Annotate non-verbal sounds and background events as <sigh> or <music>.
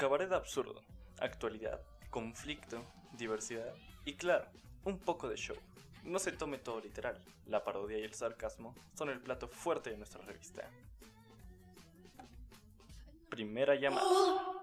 Cabaret absurdo, actualidad, conflicto, diversidad y claro, un poco de show. No se tome todo literal, la parodia y el sarcasmo son el plato fuerte de nuestra revista. Primera llamada. <gasps> <gasps> ¡Ah!